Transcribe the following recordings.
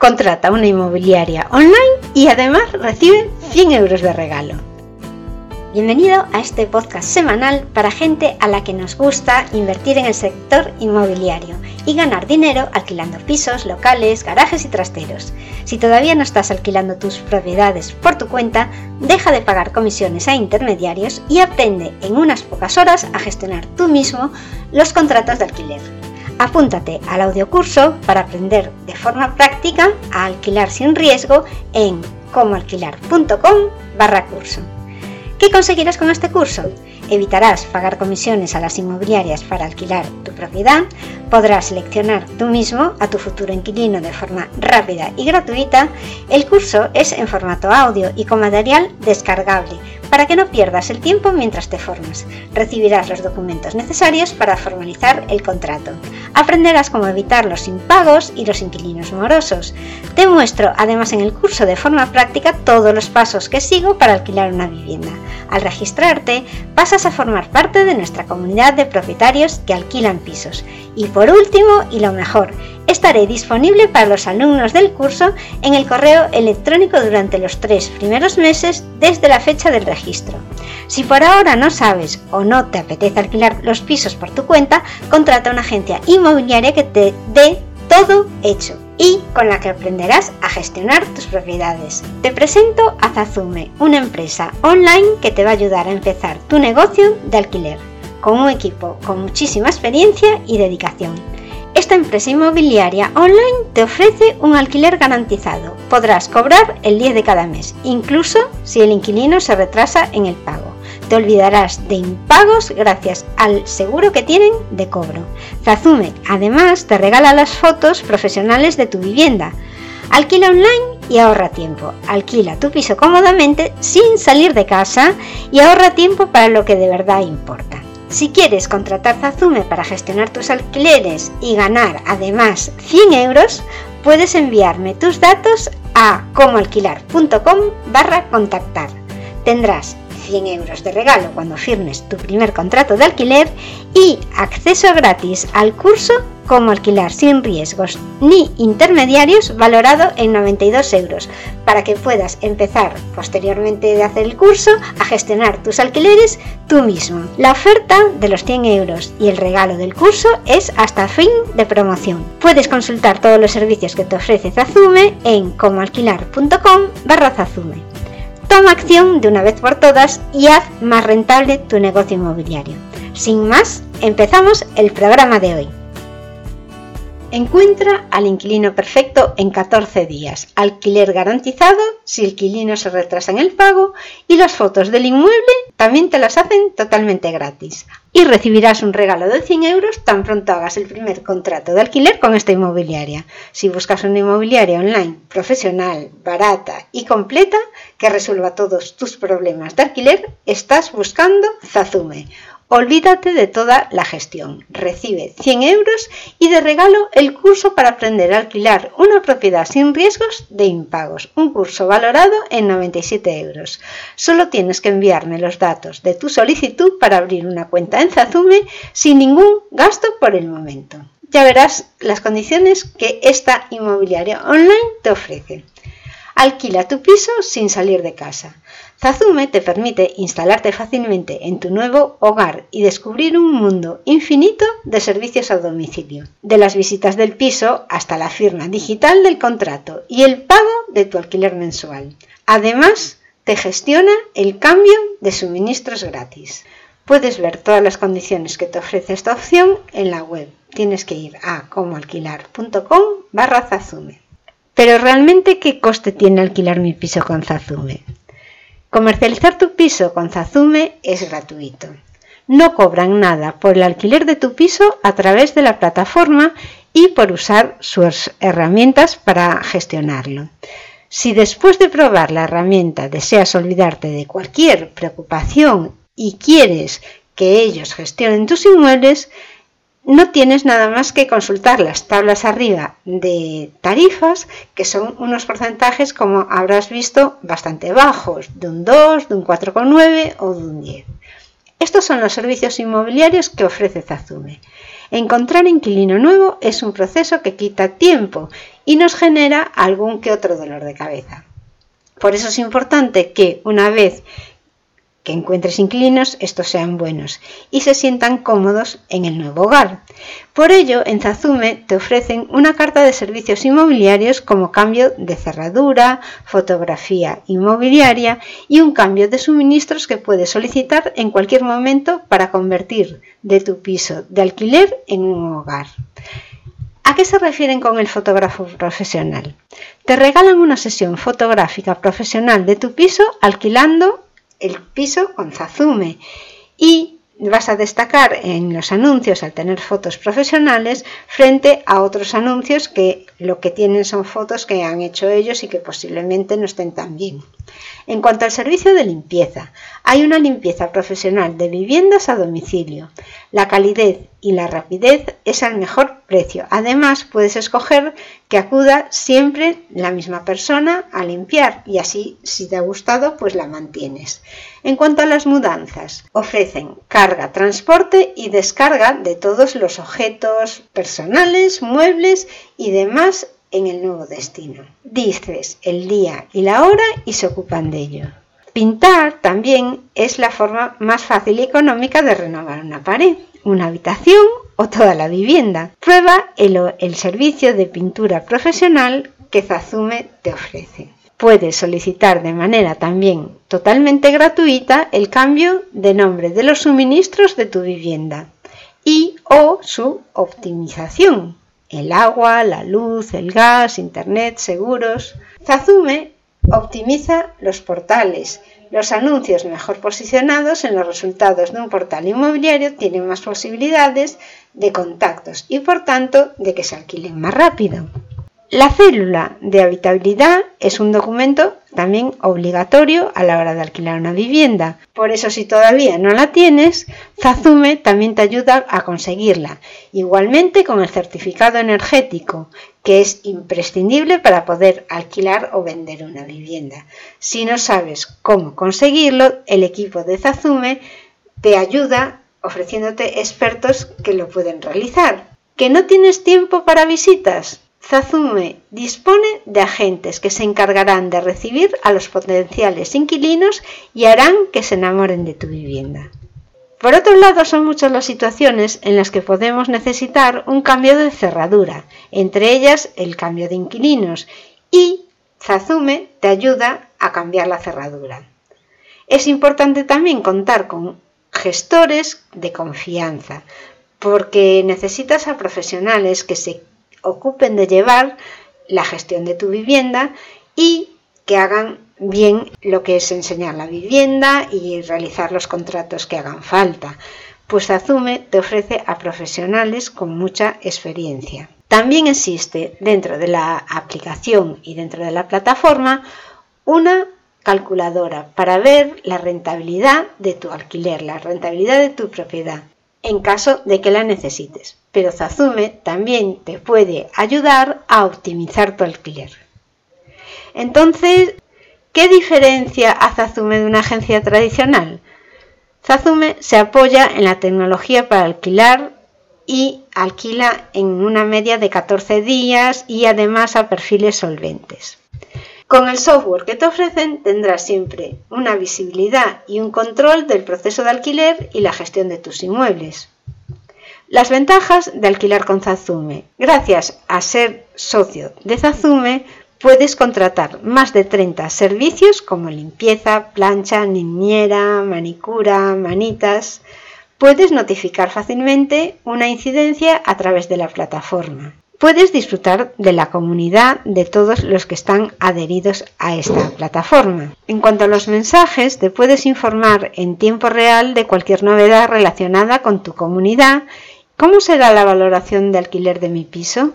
Contrata una inmobiliaria online y además recibe 100 euros de regalo. Bienvenido a este podcast semanal para gente a la que nos gusta invertir en el sector inmobiliario y ganar dinero alquilando pisos, locales, garajes y trasteros. Si todavía no estás alquilando tus propiedades por tu cuenta, deja de pagar comisiones a intermediarios y aprende en unas pocas horas a gestionar tú mismo los contratos de alquiler. Apúntate al audiocurso para aprender de forma práctica a alquilar sin riesgo en comoalquilar.com barra curso. ¿Qué conseguirás con este curso? Evitarás pagar comisiones a las inmobiliarias para alquilar tu propiedad, podrás seleccionar tú mismo a tu futuro inquilino de forma rápida y gratuita. El curso es en formato audio y con material descargable para que no pierdas el tiempo mientras te formas. Recibirás los documentos necesarios para formalizar el contrato. Aprenderás cómo evitar los impagos y los inquilinos morosos. Te muestro además en el curso de forma práctica todos los pasos que sigo para alquilar una vivienda. Al registrarte, pasas a formar parte de nuestra comunidad de propietarios que alquilan pisos. Y por último, y lo mejor, estaré disponible para los alumnos del curso en el correo electrónico durante los tres primeros meses desde la fecha del registro. Si por ahora no sabes o no te apetece alquilar los pisos por tu cuenta, contrata una agencia inmobiliaria que te dé todo hecho y con la que aprenderás a gestionar tus propiedades. Te presento a Zazume, una empresa online que te va a ayudar a empezar tu negocio de alquiler, con un equipo con muchísima experiencia y dedicación. Esta empresa inmobiliaria online te ofrece un alquiler garantizado. Podrás cobrar el 10 de cada mes, incluso si el inquilino se retrasa en el pago. Te olvidarás de impagos gracias al seguro que tienen de cobro. Zazume además te regala las fotos profesionales de tu vivienda. Alquila online y ahorra tiempo. Alquila tu piso cómodamente sin salir de casa y ahorra tiempo para lo que de verdad importa. Si quieres contratar Zazume para gestionar tus alquileres y ganar además 100 euros, puedes enviarme tus datos a comoalquilar.com barra contactar. Tendrás 100 euros de regalo cuando firmes tu primer contrato de alquiler y acceso gratis al curso Cómo alquilar sin riesgos ni intermediarios valorado en 92 euros para que puedas empezar posteriormente de hacer el curso a gestionar tus alquileres tú mismo. La oferta de los 100 euros y el regalo del curso es hasta fin de promoción. Puedes consultar todos los servicios que te ofrece Zazume en comoalquilar.com. Toma acción de una vez por todas y haz más rentable tu negocio inmobiliario. Sin más, empezamos el programa de hoy. Encuentra al inquilino perfecto en 14 días, alquiler garantizado si el inquilino se retrasa en el pago y las fotos del inmueble también te las hacen totalmente gratis. Y recibirás un regalo de 100 euros tan pronto hagas el primer contrato de alquiler con esta inmobiliaria. Si buscas una inmobiliaria online profesional, barata y completa que resuelva todos tus problemas de alquiler, estás buscando Zazume Olvídate de toda la gestión. Recibe 100 euros y de regalo el curso para aprender a alquilar una propiedad sin riesgos de impagos. Un curso valorado en 97 euros. Solo tienes que enviarme los datos de tu solicitud para abrir una cuenta en Zazume sin ningún gasto por el momento. Ya verás las condiciones que esta inmobiliaria online te ofrece. Alquila tu piso sin salir de casa. Zazume te permite instalarte fácilmente en tu nuevo hogar y descubrir un mundo infinito de servicios a domicilio, de las visitas del piso hasta la firma digital del contrato y el pago de tu alquiler mensual. Además, te gestiona el cambio de suministros gratis. Puedes ver todas las condiciones que te ofrece esta opción en la web. Tienes que ir a comoalquilar.com barra Zazume. Pero realmente, ¿qué coste tiene alquilar mi piso con Zazume? Comercializar tu piso con Zazume es gratuito. No cobran nada por el alquiler de tu piso a través de la plataforma y por usar sus herramientas para gestionarlo. Si después de probar la herramienta deseas olvidarte de cualquier preocupación y quieres que ellos gestionen tus inmuebles, no tienes nada más que consultar las tablas arriba de tarifas, que son unos porcentajes, como habrás visto, bastante bajos, de un 2, de un 4,9 o de un 10. Estos son los servicios inmobiliarios que ofrece Zazume. Encontrar inquilino nuevo es un proceso que quita tiempo y nos genera algún que otro dolor de cabeza. Por eso es importante que una vez que encuentres inquilinos, estos sean buenos y se sientan cómodos en el nuevo hogar. Por ello, en Zazume te ofrecen una carta de servicios inmobiliarios como cambio de cerradura, fotografía inmobiliaria y un cambio de suministros que puedes solicitar en cualquier momento para convertir de tu piso de alquiler en un hogar. ¿A qué se refieren con el fotógrafo profesional? Te regalan una sesión fotográfica profesional de tu piso alquilando el piso con Zazume y vas a destacar en los anuncios al tener fotos profesionales frente a otros anuncios que lo que tienen son fotos que han hecho ellos y que posiblemente no estén tan bien. En cuanto al servicio de limpieza, hay una limpieza profesional de viviendas a domicilio. La calidez y la rapidez es al mejor precio. Además, puedes escoger que acuda siempre la misma persona a limpiar y así, si te ha gustado, pues la mantienes. En cuanto a las mudanzas, ofrecen carga, transporte y descarga de todos los objetos personales, muebles y demás en el nuevo destino. Dices el día y la hora y se ocupan de ello. Pintar también es la forma más fácil y económica de renovar una pared, una habitación o toda la vivienda. Prueba el, servicio de pintura profesional que Zazume te ofrece. Puedes solicitar de manera también totalmente gratuita el cambio de nombre de los suministros de tu vivienda y o su optimización el agua, la luz, el gas, internet, seguros. Zazume optimiza los portales. Los anuncios mejor posicionados en los resultados de un portal inmobiliario tienen más posibilidades de contactos y por tanto de que se alquilen más rápido. La célula de habitabilidad es un documento también obligatorio a la hora de alquilar una vivienda. Por eso si todavía no la tienes, Zazume también te ayuda a conseguirla. Igualmente con el certificado energético, que es imprescindible para poder alquilar o vender una vivienda. Si no sabes cómo conseguirlo, el equipo de Zazume te ayuda ofreciéndote expertos que lo pueden realizar. ¿Que no tienes tiempo para visitas? Zazume dispone de agentes que se encargarán de recibir a los potenciales inquilinos y harán que se enamoren de tu vivienda. Por otro lado, son muchas las situaciones en las que podemos necesitar un cambio de cerradura, entre ellas el cambio de inquilinos, y Zazume te ayuda a cambiar la cerradura. Es importante también contar con gestores de confianza, porque necesitas a profesionales que se ocupen de llevar la gestión de tu vivienda y que hagan bien lo que es enseñar la vivienda y realizar los contratos que hagan falta, pues Azume te ofrece a profesionales con mucha experiencia. También existe dentro de la aplicación y dentro de la plataforma una calculadora para ver la rentabilidad de tu alquiler, la rentabilidad de tu propiedad en caso de que la necesites. Pero Zazume también te puede ayudar a optimizar tu alquiler. Entonces, ¿qué diferencia a Zazume de una agencia tradicional? Zazume se apoya en la tecnología para alquilar y alquila en una media de 14 días y además a perfiles solventes. Con el software que te ofrecen tendrás siempre una visibilidad y un control del proceso de alquiler y la gestión de tus inmuebles. Las ventajas de alquilar con Zazume. Gracias a ser socio de Zazume puedes contratar más de 30 servicios como limpieza, plancha, niñera, manicura, manitas. Puedes notificar fácilmente una incidencia a través de la plataforma puedes disfrutar de la comunidad de todos los que están adheridos a esta plataforma. En cuanto a los mensajes, te puedes informar en tiempo real de cualquier novedad relacionada con tu comunidad. ¿Cómo será la valoración de alquiler de mi piso?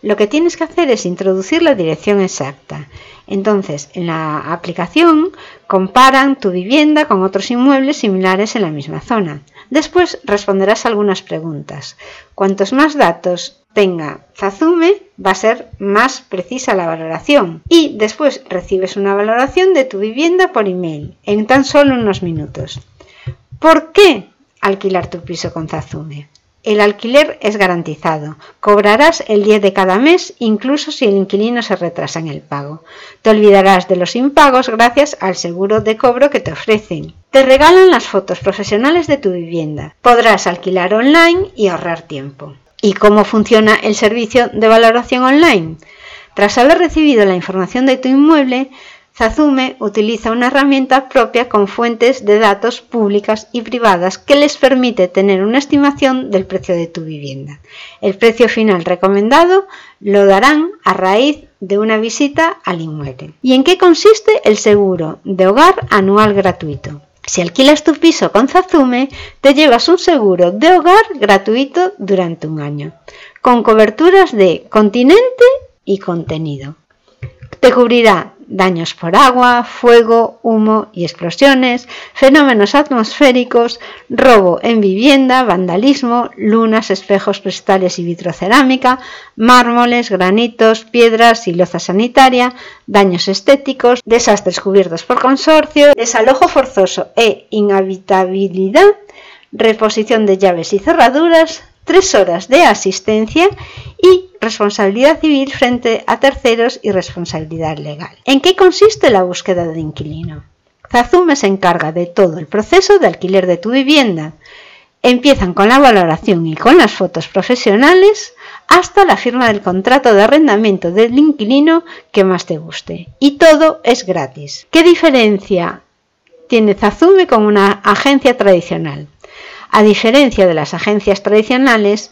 Lo que tienes que hacer es introducir la dirección exacta. Entonces, en la aplicación comparan tu vivienda con otros inmuebles similares en la misma zona. Después responderás algunas preguntas. Cuantos más datos tenga Zazume, va a ser más precisa la valoración. Y después recibes una valoración de tu vivienda por email en tan solo unos minutos. ¿Por qué alquilar tu piso con Zazume? el alquiler es garantizado. Cobrarás el 10 de cada mes, incluso si el inquilino se retrasa en el pago. Te olvidarás de los impagos gracias al seguro de cobro que te ofrecen. Te regalan las fotos profesionales de tu vivienda. Podrás alquilar online y ahorrar tiempo. ¿Y cómo funciona el servicio de valoración online? Tras haber recibido la información de tu inmueble, Zazume utiliza una herramienta propia con fuentes de datos públicas y privadas que les permite tener una estimación del precio de tu vivienda. El precio final recomendado lo darán a raíz de una visita al inmueble. ¿Y en qué consiste el seguro de hogar anual gratuito? Si alquilas tu piso con Zazume, te llevas un seguro de hogar gratuito durante un año, con coberturas de continente y contenido. Te cubrirá daños por agua, fuego, humo y explosiones, fenómenos atmosféricos, robo en vivienda, vandalismo, lunas, espejos cristales y vitrocerámica, mármoles, granitos, piedras y loza sanitaria, daños estéticos, desastres cubiertos por consorcio, desalojo forzoso e inhabitabilidad, reposición de llaves y cerraduras, tres horas de asistencia y responsabilidad civil frente a terceros y responsabilidad legal. ¿En qué consiste la búsqueda de inquilino? Zazume se encarga de todo el proceso de alquiler de tu vivienda. Empiezan con la valoración y con las fotos profesionales hasta la firma del contrato de arrendamiento del inquilino que más te guste. Y todo es gratis. ¿Qué diferencia tiene Zazume con una agencia tradicional? A diferencia de las agencias tradicionales,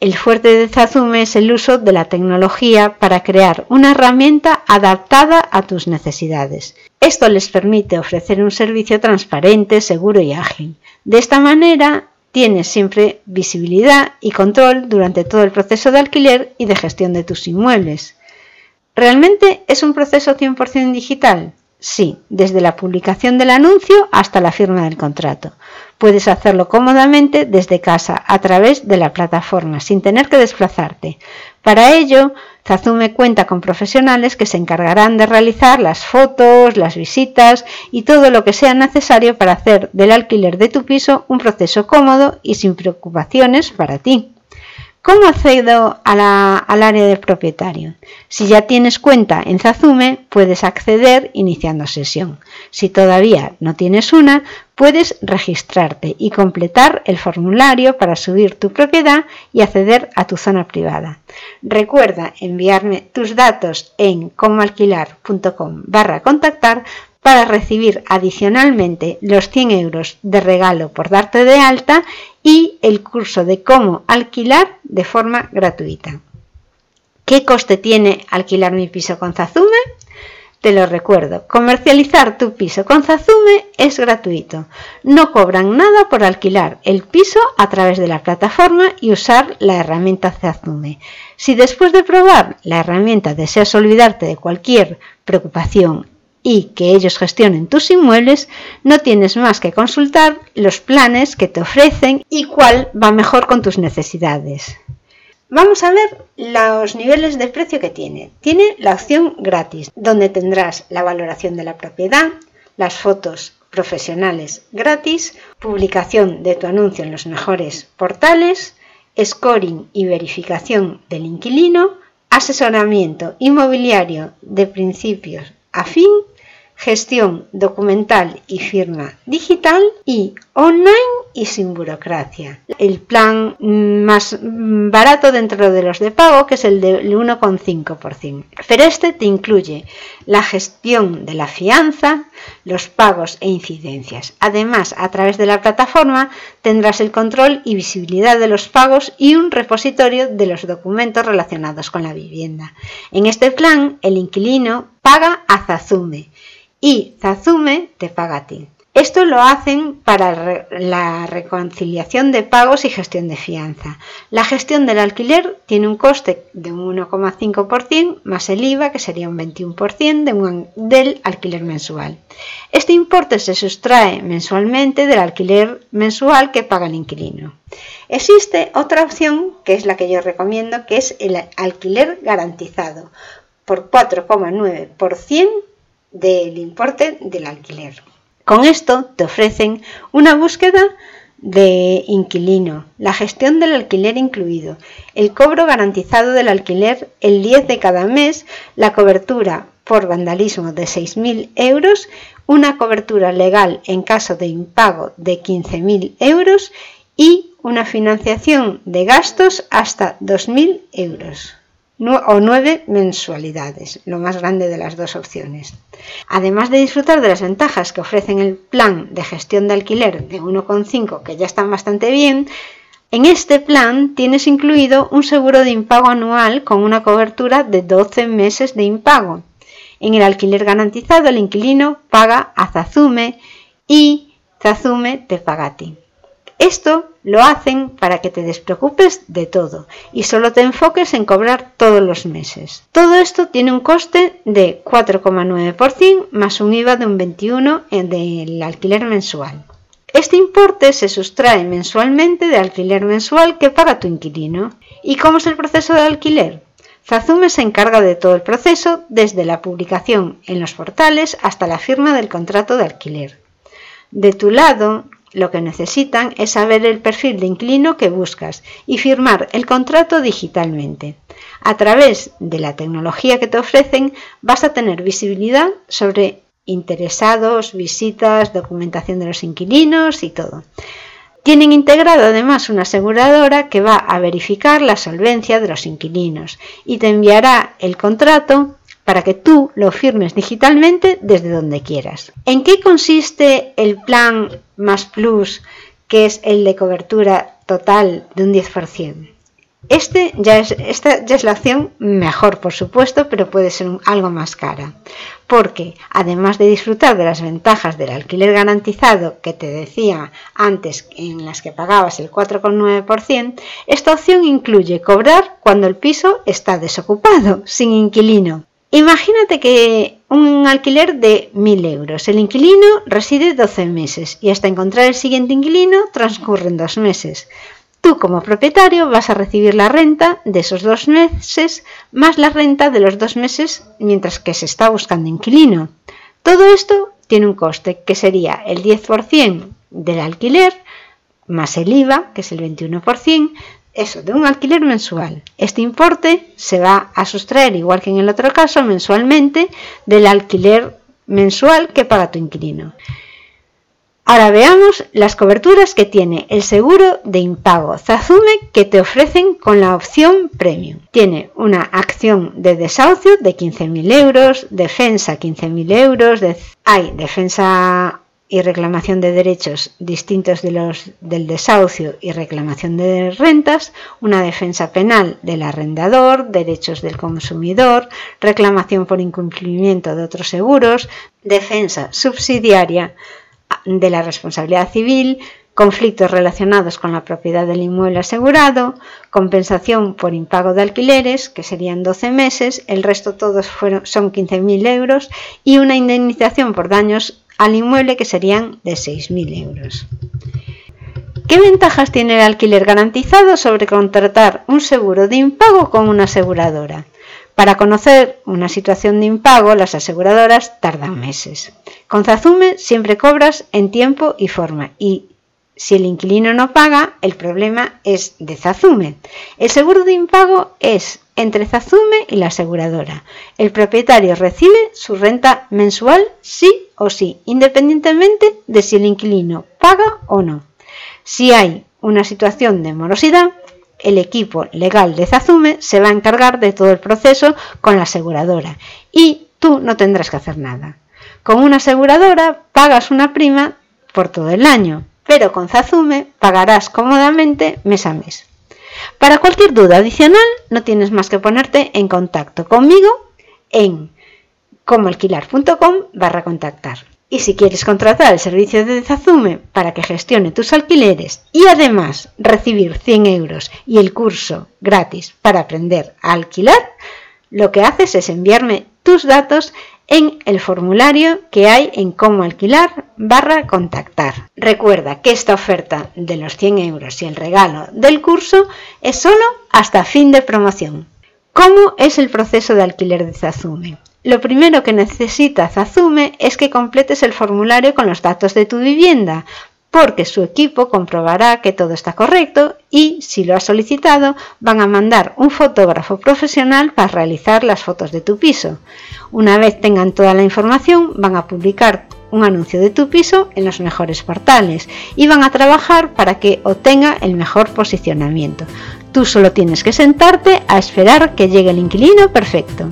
el fuerte de Zazume es el uso de la tecnología para crear una herramienta adaptada a tus necesidades. Esto les permite ofrecer un servicio transparente, seguro y ágil. De esta manera, tienes siempre visibilidad y control durante todo el proceso de alquiler y de gestión de tus inmuebles. ¿Realmente es un proceso 100% digital? Sí, desde la publicación del anuncio hasta la firma del contrato. Puedes hacerlo cómodamente desde casa a través de la plataforma sin tener que desplazarte. Para ello, Zazume cuenta con profesionales que se encargarán de realizar las fotos, las visitas y todo lo que sea necesario para hacer del alquiler de tu piso un proceso cómodo y sin preocupaciones para ti. ¿Cómo accedo al área del propietario? Si ya tienes cuenta en Zazume, puedes acceder iniciando sesión. Si todavía no tienes una, puedes registrarte y completar el formulario para subir tu propiedad y acceder a tu zona privada. Recuerda enviarme tus datos en comoalquilar.com barra contactar para recibir adicionalmente los 100 euros de regalo por darte de alta y el curso de cómo alquilar de forma gratuita. ¿Qué coste tiene alquilar mi piso con Zazume? Te lo recuerdo, comercializar tu piso con Zazume es gratuito. No cobran nada por alquilar el piso a través de la plataforma y usar la herramienta Zazume. Si después de probar la herramienta deseas olvidarte de cualquier preocupación y que ellos gestionen tus inmuebles, no tienes más que consultar los planes que te ofrecen y cuál va mejor con tus necesidades. Vamos a ver los niveles de precio que tiene. Tiene la opción gratis, donde tendrás la valoración de la propiedad, las fotos profesionales gratis, publicación de tu anuncio en los mejores portales, scoring y verificación del inquilino, asesoramiento inmobiliario de principios a fin gestión documental y firma digital y online y sin burocracia. El plan más barato dentro de los de pago, que es el del 1,5%. Pero este te incluye la gestión de la fianza, los pagos e incidencias. Además, a través de la plataforma tendrás el control y visibilidad de los pagos y un repositorio de los documentos relacionados con la vivienda. En este plan, el inquilino paga a Zazume y Zazume te paga a ti. Esto lo hacen para la reconciliación de pagos y gestión de fianza. La gestión del alquiler tiene un coste de un 1,5% más el IVA, que sería un 21% del alquiler mensual. Este importe se sustrae mensualmente del alquiler mensual que paga el inquilino. Existe otra opción, que es la que yo recomiendo, que es el alquiler garantizado por 4,9% del importe del alquiler. Con esto te ofrecen una búsqueda de inquilino, la gestión del alquiler incluido, el cobro garantizado del alquiler el 10 de cada mes, la cobertura por vandalismo de 6.000 euros, una cobertura legal en caso de impago de 15.000 euros y una financiación de gastos hasta 2.000 euros o nueve mensualidades, lo más grande de las dos opciones. Además de disfrutar de las ventajas que ofrecen el plan de gestión de alquiler de 1,5, que ya están bastante bien, en este plan tienes incluido un seguro de impago anual con una cobertura de 12 meses de impago. En el alquiler garantizado el inquilino paga a Zazume y Zazume te paga a ti. Esto lo hacen para que te despreocupes de todo y solo te enfoques en cobrar todos los meses. Todo esto tiene un coste de 4,9% más un IVA de un 21% del alquiler mensual. Este importe se sustrae mensualmente del alquiler mensual que paga tu inquilino. ¿Y cómo es el proceso de alquiler? Zazume se encarga de todo el proceso desde la publicación en los portales hasta la firma del contrato de alquiler. De tu lado, lo que necesitan es saber el perfil de inquilino que buscas y firmar el contrato digitalmente. A través de la tecnología que te ofrecen vas a tener visibilidad sobre interesados, visitas, documentación de los inquilinos y todo. Tienen integrado además una aseguradora que va a verificar la solvencia de los inquilinos y te enviará el contrato para que tú lo firmes digitalmente desde donde quieras. ¿En qué consiste el plan más plus, que es el de cobertura total de un 10%? Este ya es, esta ya es la opción mejor, por supuesto, pero puede ser algo más cara. Porque, además de disfrutar de las ventajas del alquiler garantizado que te decía antes, en las que pagabas el 4,9%, esta opción incluye cobrar cuando el piso está desocupado, sin inquilino. Imagínate que un alquiler de 1.000 euros. El inquilino reside 12 meses y hasta encontrar el siguiente inquilino transcurren dos meses. Tú como propietario vas a recibir la renta de esos dos meses más la renta de los dos meses mientras que se está buscando inquilino. Todo esto tiene un coste que sería el 10% del alquiler más el IVA, que es el 21%, eso, de un alquiler mensual. Este importe se va a sustraer, igual que en el otro caso, mensualmente del alquiler mensual que paga tu inquilino. Ahora veamos las coberturas que tiene el seguro de impago Zazume que te ofrecen con la opción Premium. Tiene una acción de desahucio de 15.000 euros, defensa 15.000 euros, hay defensa y reclamación de derechos distintos de los del desahucio y reclamación de rentas, una defensa penal del arrendador, derechos del consumidor, reclamación por incumplimiento de otros seguros, defensa subsidiaria de la responsabilidad civil, conflictos relacionados con la propiedad del inmueble asegurado, compensación por impago de alquileres, que serían 12 meses, el resto todos fueron, son 15.000 euros, y una indemnización por daños al inmueble que serían de 6.000 euros. ¿Qué ventajas tiene el alquiler garantizado sobre contratar un seguro de impago con una aseguradora? Para conocer una situación de impago, las aseguradoras tardan meses. Con Zazume siempre cobras en tiempo y forma y si el inquilino no paga, el problema es de Zazume. El seguro de impago es entre Zazume y la aseguradora. El propietario recibe su renta mensual sí o sí, independientemente de si el inquilino paga o no. Si hay una situación de morosidad, el equipo legal de Zazume se va a encargar de todo el proceso con la aseguradora y tú no tendrás que hacer nada. Con una aseguradora pagas una prima por todo el año, pero con Zazume pagarás cómodamente mes a mes. Para cualquier duda adicional, no tienes más que ponerte en contacto conmigo en comoalquilar.com barra contactar. Y si quieres contratar el servicio de Zazume para que gestione tus alquileres y además recibir 100 euros y el curso gratis para aprender a alquilar, lo que haces es enviarme tus datos en el formulario que hay en cómo alquilar barra contactar. Recuerda que esta oferta de los 100 euros y el regalo del curso es solo hasta fin de promoción. ¿Cómo es el proceso de alquiler de Zazume? Lo primero que necesita Zazume es que completes el formulario con los datos de tu vivienda porque su equipo comprobará que todo está correcto y, si lo has solicitado, van a mandar un fotógrafo profesional para realizar las fotos de tu piso. Una vez tengan toda la información, van a publicar un anuncio de tu piso en los mejores portales y van a trabajar para que obtenga el mejor posicionamiento. Tú solo tienes que sentarte a esperar que llegue el inquilino perfecto.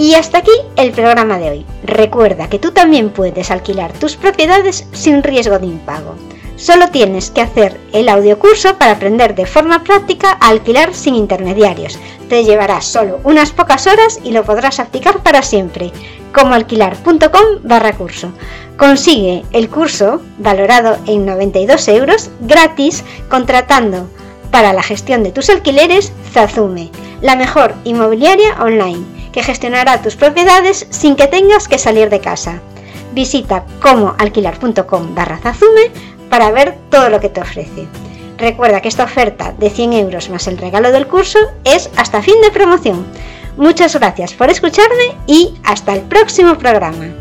Y hasta aquí el programa de hoy. Recuerda que tú también puedes alquilar tus propiedades sin riesgo de impago. Solo tienes que hacer el audiocurso para aprender de forma práctica a alquilar sin intermediarios. Te llevará solo unas pocas horas y lo podrás aplicar para siempre, como alquilar.com barra curso. Consigue el curso, valorado en 92 euros, gratis, contratando para la gestión de tus alquileres Zazume, la mejor inmobiliaria online que gestionará tus propiedades sin que tengas que salir de casa. Visita comoalquilar.com barra Zazume para ver todo lo que te ofrece. Recuerda que esta oferta de 100 euros más el regalo del curso es hasta fin de promoción. Muchas gracias por escucharme y hasta el próximo programa.